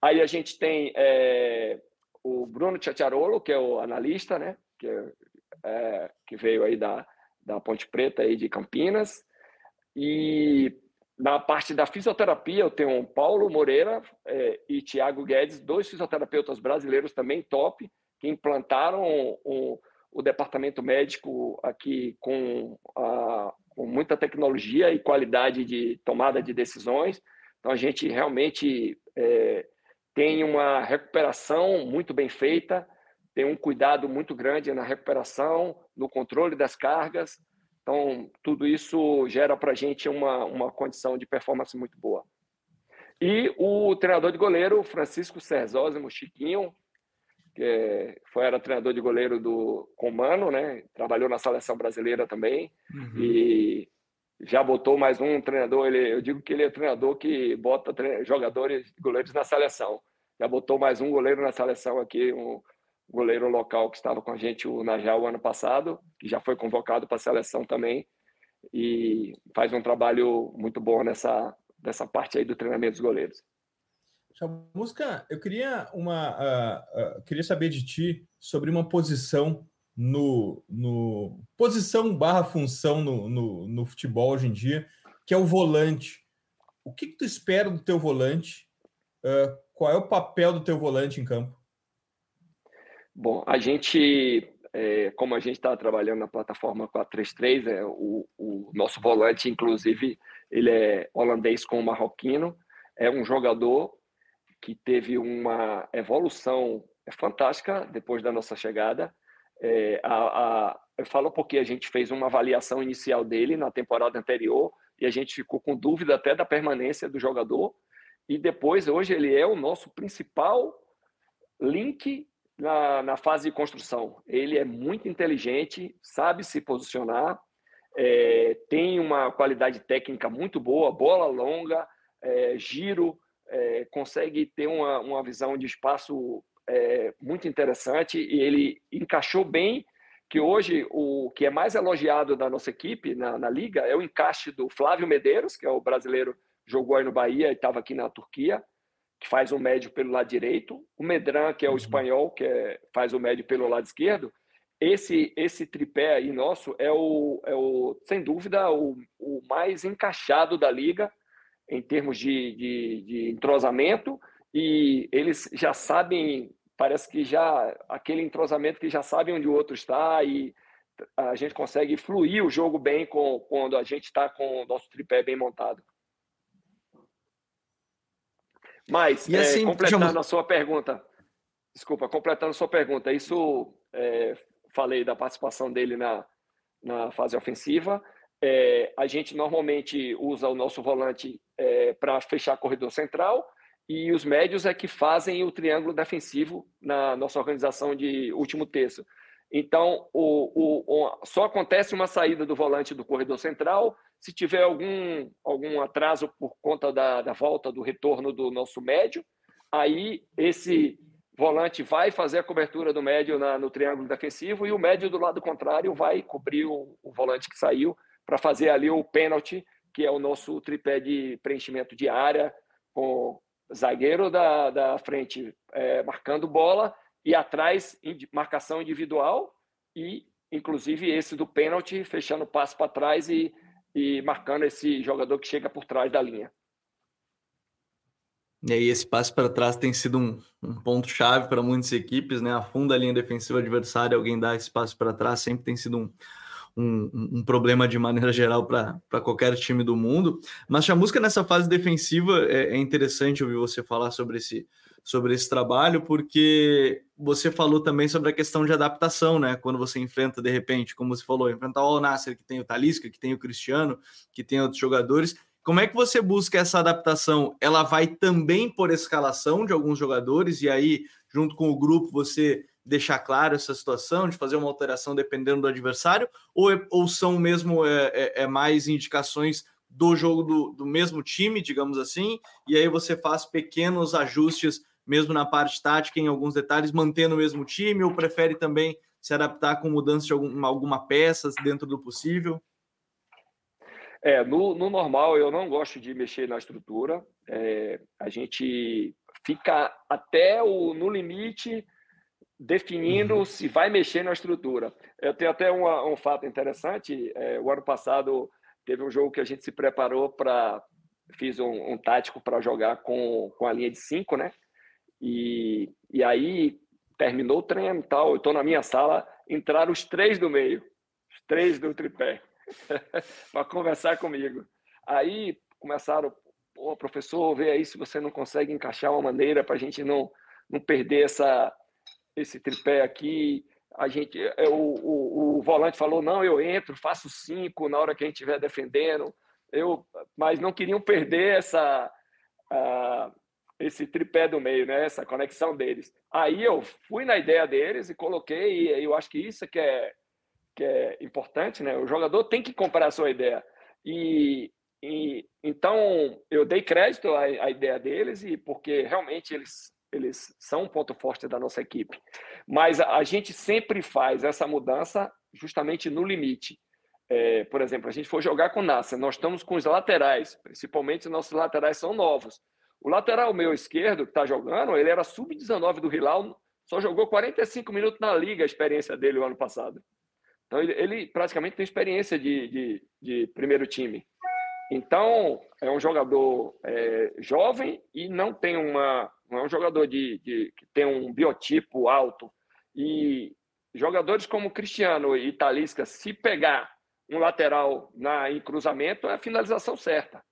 Aí a gente tem é, o Bruno Tchatcharolo, que é o analista, né? Que, é, é, que veio aí da, da Ponte Preta aí de Campinas. E na parte da fisioterapia, eu tenho Paulo Moreira é, e Tiago Guedes, dois fisioterapeutas brasileiros também top, que implantaram um, o departamento médico aqui com, a, com muita tecnologia e qualidade de tomada de decisões. Então, a gente realmente é, tem uma recuperação muito bem feita, tem um cuidado muito grande na recuperação, no controle das cargas, então, tudo isso gera para a gente uma, uma condição de performance muito boa. E o treinador de goleiro, Francisco Cerzósimo Chiquinho, que foi, era treinador de goleiro do Comano, né? Trabalhou na seleção brasileira também. Uhum. E já botou mais um treinador. Ele, eu digo que ele é treinador que bota jogadores, goleiros na seleção. Já botou mais um goleiro na seleção aqui, um, goleiro local que estava com a gente, o Najal, ano passado, que já foi convocado para a seleção também, e faz um trabalho muito bom nessa, nessa parte aí do treinamento dos goleiros. Chamusca, eu queria uma uh, uh, queria saber de ti sobre uma posição no, no posição barra função no, no, no, futebol hoje em dia, que é o volante. O que, que tu espera do teu volante? Uh, qual é o papel do teu volante em campo? Bom, a gente, é, como a gente está trabalhando na plataforma 433, é, o, o nosso volante, inclusive, ele é holandês com marroquino, é um jogador que teve uma evolução fantástica depois da nossa chegada. É, a, a, eu falo porque a gente fez uma avaliação inicial dele na temporada anterior e a gente ficou com dúvida até da permanência do jogador. E depois, hoje, ele é o nosso principal link na, na fase de construção. Ele é muito inteligente, sabe se posicionar, é, tem uma qualidade técnica muito boa, bola longa, é, giro, é, consegue ter uma, uma visão de espaço é, muito interessante e ele encaixou bem que hoje o que é mais elogiado da nossa equipe na, na liga é o encaixe do Flávio Medeiros, que é o brasileiro jogou aí no Bahia e estava aqui na Turquia, que faz o médio pelo lado direito, o Medran, que é o uhum. espanhol, que é, faz o médio pelo lado esquerdo. Esse esse tripé aí nosso é o, é o sem dúvida, o, o mais encaixado da liga em termos de, de, de entrosamento e eles já sabem, parece que já aquele entrosamento que já sabem onde o outro está e a gente consegue fluir o jogo bem com, quando a gente está com o nosso tripé bem montado. Mas, é, assim, completando a sua pergunta, desculpa, completando a sua pergunta, isso é, falei da participação dele na, na fase ofensiva. É, a gente normalmente usa o nosso volante é, para fechar corredor central e os médios é que fazem o triângulo defensivo na nossa organização de último terço. Então, o, o, o, só acontece uma saída do volante do corredor central se tiver algum, algum atraso por conta da, da volta, do retorno do nosso médio, aí esse volante vai fazer a cobertura do médio na, no triângulo defensivo e o médio do lado contrário vai cobrir o, o volante que saiu para fazer ali o pênalti, que é o nosso tripé de preenchimento de área, com zagueiro da, da frente é, marcando bola e atrás marcação individual e inclusive esse do pênalti fechando o passo para trás e e marcando esse jogador que chega por trás da linha. E aí esse passe para trás tem sido um, um ponto-chave para muitas equipes, né? Afunda a linha defensiva adversária, alguém dá esse passe para trás, sempre tem sido um, um, um problema de maneira geral para qualquer time do mundo. Mas a música nessa fase defensiva é, é interessante ouvir você falar sobre esse, sobre esse trabalho, porque você falou também sobre a questão de adaptação, né? Quando você enfrenta, de repente, como você falou, enfrentar o Al Nasser, que tem o Talisca, que tem o Cristiano, que tem outros jogadores. Como é que você busca essa adaptação? Ela vai também por escalação de alguns jogadores, e aí, junto com o grupo, você deixar claro essa situação de fazer uma alteração dependendo do adversário, ou, é, ou são mesmo é, é, é mais indicações do jogo do, do mesmo time, digamos assim, e aí você faz pequenos ajustes mesmo na parte tática, em alguns detalhes, mantendo o mesmo time, ou prefere também se adaptar com mudança de alguma, alguma peça dentro do possível? É, no, no, normal eu não gosto de mexer na estrutura. É, a gente fica até o, no limite definindo uhum. se vai mexer na estrutura. Eu tenho até uma, um fato interessante. É, o ano passado teve um jogo que a gente se preparou para fiz um, um tático para jogar com, com a linha de cinco, né? E, e aí terminou o treino e tal, eu estou na minha sala, entraram os três do meio, os três do tripé, para conversar comigo. Aí começaram, pô, professor, vê aí se você não consegue encaixar uma maneira para a gente não, não perder essa, esse tripé aqui. A gente, é, o, o, o volante falou, não, eu entro, faço cinco na hora que a gente estiver defendendo. Eu, mas não queriam perder essa, esse tripé do meio, né? essa conexão deles. Aí eu fui na ideia deles e coloquei, e eu acho que isso que é, que é importante, né? O jogador tem que comprar a sua ideia. E, e então eu dei crédito à, à, ideia deles e porque realmente eles eles são um ponto forte da nossa equipe. Mas a, gente sempre faz essa mudança justamente no limite. É, por exemplo, a gente for jogar com o nós estamos com os laterais, principalmente nossos laterais são novos. O lateral meu esquerdo, que está jogando, ele era sub-19 do Hilal, só jogou 45 minutos na liga a experiência dele o ano passado. Então, ele, ele praticamente tem experiência de, de, de, primeiro time. Então, é um jogador é, jovem e não tem uma. Não é um jogador de, de, que tem um biotipo alto. E jogadores como Cristiano e Talisca, se pegar um lateral na, em cruzamento, é a finalização certa.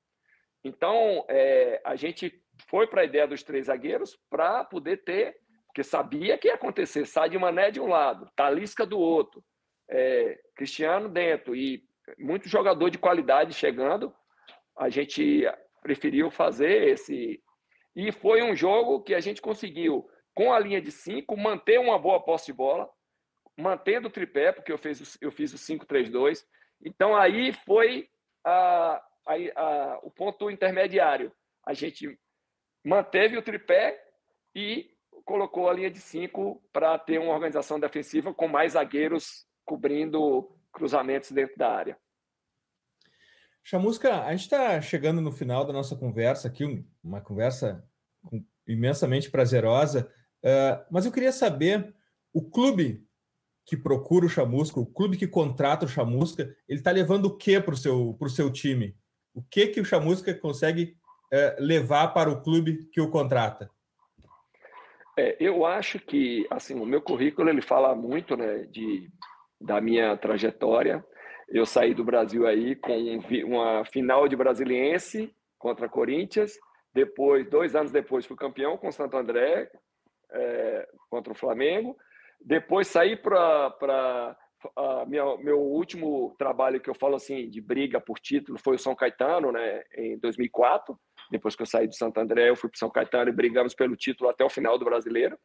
Então, é, a gente foi para a ideia dos três zagueiros para poder ter, porque sabia que ia acontecer, sai de Mané de um lado, Talisca do outro, é, Cristiano dentro e muito jogador de qualidade chegando, a gente preferiu fazer esse. E foi um jogo que a gente conseguiu, com a linha de cinco, manter uma boa posse de bola, mantendo o tripé, porque eu fiz, eu fiz o 5-3-2. Então aí foi a, a, a, o ponto intermediário. A gente manteve o tripé e colocou a linha de cinco para ter uma organização defensiva com mais zagueiros cobrindo cruzamentos dentro da área. Chamusca, a gente está chegando no final da nossa conversa aqui, uma conversa imensamente prazerosa, uh, mas eu queria saber, o clube que procura o Chamusca, o clube que contrata o Chamusca, ele está levando o que para o seu, seu time? O que, que o Chamusca consegue uh, levar para o clube que o contrata? É, eu acho que assim o meu currículo ele fala muito né, de da minha trajetória. Eu saí do Brasil aí com uma final de Brasiliense contra Corinthians. Depois, dois anos depois, fui campeão com Santo André é, contra o Flamengo. Depois saí para meu último trabalho que eu falo assim de briga por título foi o São Caetano, né, em 2004. Depois que eu saí do Santo André, eu fui para São Caetano e brigamos pelo título até o final do Brasileiro.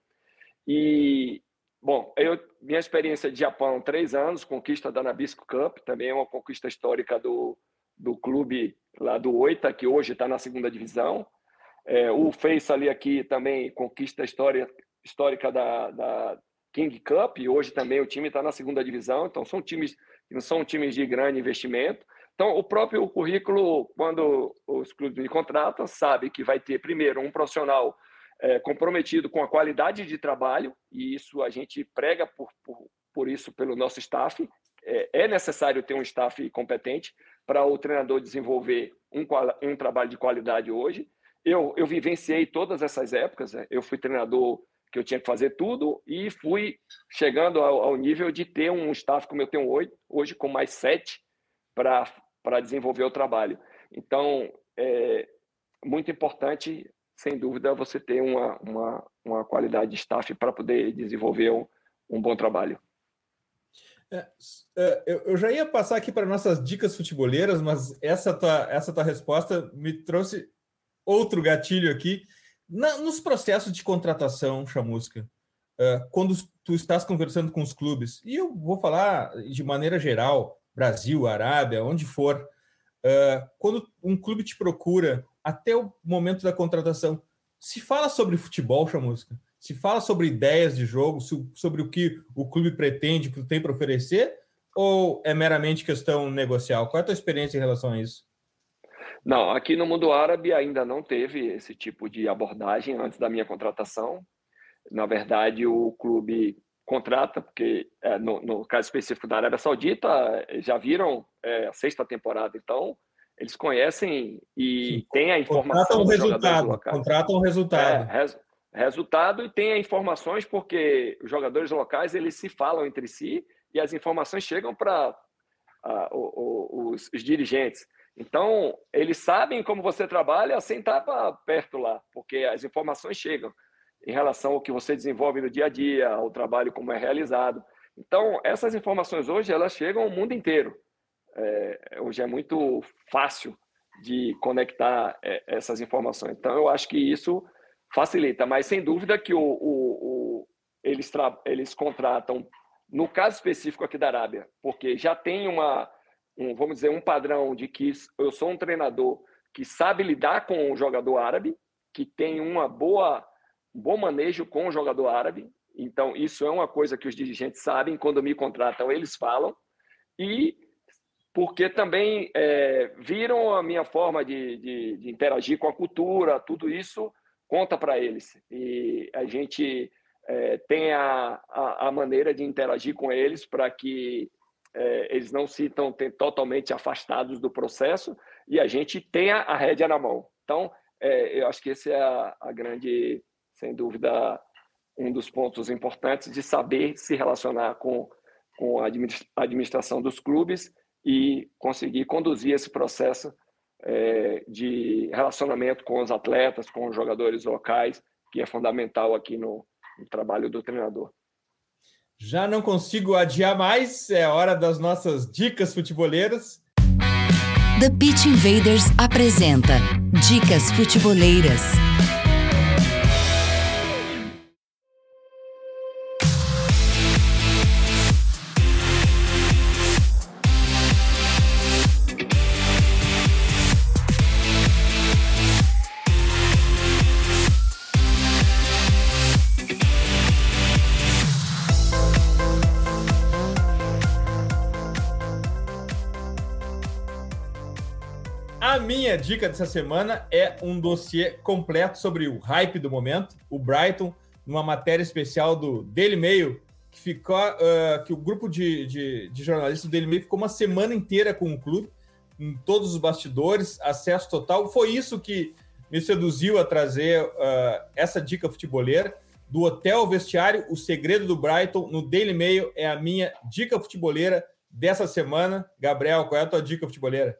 E Bom, eu, minha experiência de Japão, três anos, conquista da Nabisco Cup, também é uma conquista histórica do, do clube lá do Oita, que hoje está na segunda divisão. É, o Face ali aqui também conquista história, histórica da, da King Cup, e hoje também o time está na segunda divisão, então são times que não são times de grande investimento. Então, o próprio currículo, quando os clubes me contratam, sabe que vai ter, primeiro, um profissional é, comprometido com a qualidade de trabalho, e isso a gente prega por, por, por isso pelo nosso staff. É, é necessário ter um staff competente para o treinador desenvolver um, um trabalho de qualidade hoje. Eu, eu vivenciei todas essas épocas, né? eu fui treinador que eu tinha que fazer tudo e fui chegando ao, ao nível de ter um staff como eu tenho hoje, hoje com mais sete para desenvolver o trabalho. Então, é muito importante sem dúvida, você ter uma, uma, uma qualidade de staff para poder desenvolver um, um bom trabalho. É, é, eu já ia passar aqui para nossas dicas futeboleiras, mas essa tua, essa tua resposta me trouxe outro gatilho aqui. Na, nos processos de contratação, Chamusca, é, quando tu estás conversando com os clubes, e eu vou falar de maneira geral, Brasil, Arábia, onde for, quando um clube te procura até o momento da contratação, se fala sobre futebol, Chamusca? Se fala sobre ideias de jogo, sobre o que o clube pretende, o que tem para oferecer, ou é meramente questão negocial? Qual é a tua experiência em relação a isso? Não, aqui no mundo árabe ainda não teve esse tipo de abordagem antes da minha contratação. Na verdade, o clube contrata, porque é, no, no, caso específico da Arábia Saudita, já viram é, a sexta temporada, então eles conhecem e Sim. têm a informação. Contratam o resultado. Contratam o resultado. É, res, resultado e tem informações porque os jogadores locais eles se falam entre si e as informações chegam para os, os, dirigentes. Então, eles sabem como você trabalha sem estar perto lá, porque as informações chegam em relação ao que você desenvolve no dia a dia, ao trabalho como é realizado. Então, essas informações hoje elas chegam ao mundo inteiro é, hoje é muito fácil de conectar é, essas informações. Então, eu acho que isso facilita, mas sem dúvida que o, o, o eles, eles contratam, no caso específico aqui da Arábia, porque já tem uma, um, vamos dizer, um padrão de que eu sou um treinador que sabe lidar com o jogador árabe, que tem uma boa, um bom manejo com o jogador árabe. Então, isso é uma coisa que os dirigentes sabem, quando me contratam, eles falam. E porque também é, viram a minha forma de, de, de, interagir com a cultura, tudo isso conta para eles. E a gente é, tem a, a, a, maneira de interagir com eles para que é, eles não se estão totalmente afastados do processo e a gente tenha a rédea na mão. Então, é, eu acho que esse é a, a grande, sem dúvida, um dos pontos importantes de saber se relacionar com, com a administração dos clubes e conseguir conduzir esse processo é, de relacionamento com os atletas, com os jogadores locais, que é fundamental aqui no, no trabalho do treinador. Já não consigo adiar mais, é hora das nossas dicas futeboleiras. The Pitch Invaders apresenta Dicas Futeboleiras. Dica dessa semana é um dossiê completo sobre o hype do momento, o Brighton, numa matéria especial do Daily Mail, que ficou uh, que o grupo de, de, de, jornalistas do Daily Mail ficou uma semana inteira com o clube, em todos os bastidores, acesso total. Foi isso que me seduziu a trazer uh, essa dica futeboleira. Do hotel vestiário, o segredo do Brighton no Daily Mail é a minha dica futeboleira dessa semana. Gabriel, qual é a tua dica futeboleira?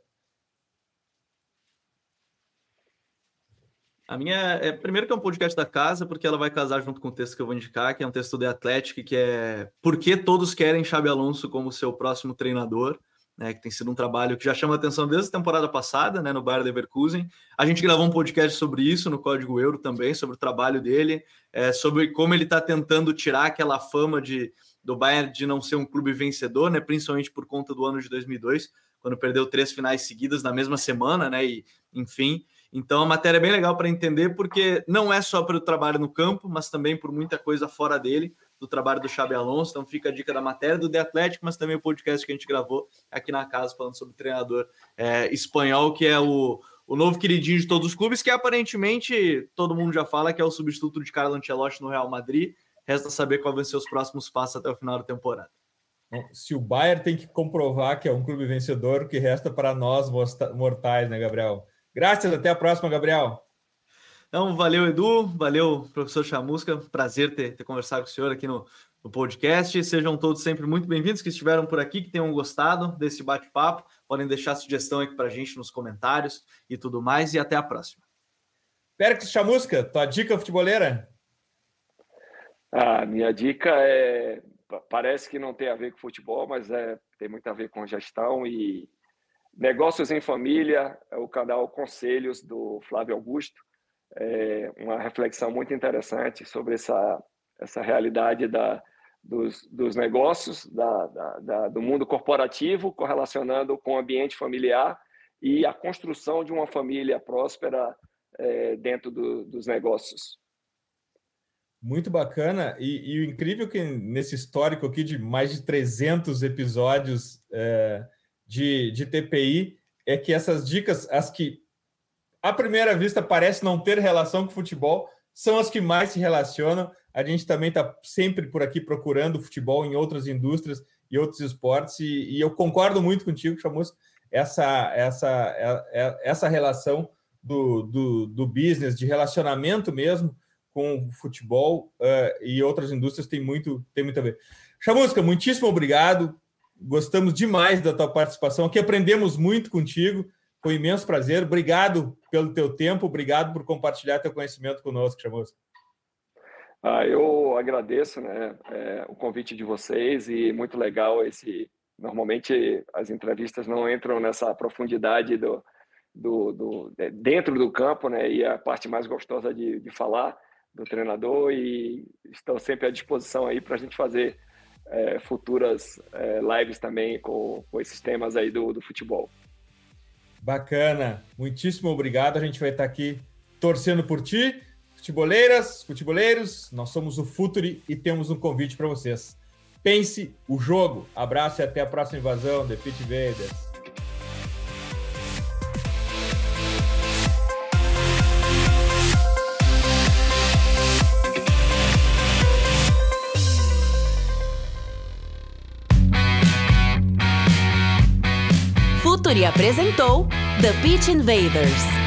A minha é primeiro que é um podcast da casa, porque ela vai casar junto com o texto que eu vou indicar, que é um texto do Athletic, que é Por que todos querem Xabi Alonso como seu próximo treinador, né, que tem sido um trabalho que já chama atenção desde a temporada passada, né, no Bayern Leverkusen. A gente gravou um podcast sobre isso no Código Euro também, sobre o trabalho dele, é, sobre como ele está tentando tirar aquela fama de do Bayern de não ser um clube vencedor, né, principalmente por conta do ano de 2002, quando perdeu três finais seguidas na mesma semana, né, e enfim, então a matéria é bem legal para entender, porque não é só pelo trabalho no campo, mas também por muita coisa fora dele, do trabalho do Xabi Alonso. Então fica a dica da matéria do The Atlético, mas também o podcast que a gente gravou aqui na casa, falando sobre o treinador é, espanhol, que é o, o novo queridinho de todos os clubes, que aparentemente todo mundo já fala que é o substituto de Carlo Ancelotti no Real Madrid. Resta saber qual vão ser os próximos passos até o final da temporada. Se o Bayern tem que comprovar que é um clube vencedor, o que resta para nós mortais, né, Gabriel? Graças, até a próxima, Gabriel. Então, valeu, Edu, valeu, professor Chamusca, prazer ter, ter conversado com o senhor aqui no, no podcast. Sejam todos sempre muito bem-vindos que estiveram por aqui, que tenham gostado desse bate-papo. Podem deixar sugestão aqui para a gente nos comentários e tudo mais. E até a próxima. Péricles Chamusca, tua dica futeboleira? A minha dica é. Parece que não tem a ver com futebol, mas é, tem muito a ver com gestão e Negócios em Família, é o canal Conselhos do Flávio Augusto, é uma reflexão muito interessante sobre essa, essa realidade da, dos, dos negócios, da, da, da, do mundo corporativo, correlacionando com o ambiente familiar e a construção de uma família próspera é, dentro do, dos negócios. Muito bacana. E, e, o incrível que nesse histórico aqui de mais de 300 episódios é, de, de TPI é que essas dicas, as que à primeira vista parece não ter relação com futebol, são as que mais se relacionam. A gente também está sempre por aqui procurando futebol em outras indústrias e outros esportes, e, e eu concordo muito contigo, Chamus, essa, essa, é, é, essa relação do, do, do business, de relacionamento mesmo com o futebol uh, e outras indústrias tem muito, tem muito a ver. Chamusca, muitíssimo obrigado. Gostamos demais da tua participação aqui, aprendemos muito contigo. Foi um imenso prazer. Obrigado pelo teu tempo, obrigado por compartilhar teu conhecimento conosco, Chamusca. Ah, eu agradeço né, é, o convite de vocês e muito legal esse. Normalmente as entrevistas não entram nessa profundidade do, do, do dentro do campo, né? E a parte mais gostosa de, de falar do treinador e estou sempre à disposição aí para a gente fazer é, futuras é, lives também com, com, esses temas aí do, do futebol. Bacana, muitíssimo obrigado. A gente vai estar aqui torcendo por ti. Futeboleiras, futeboleiros, nós somos o Futuri e temos um convite para vocês. Pense o jogo. Abraço e até a próxima invasão. The Pit Invaders. Futuri apresentou The Pitch Invaders.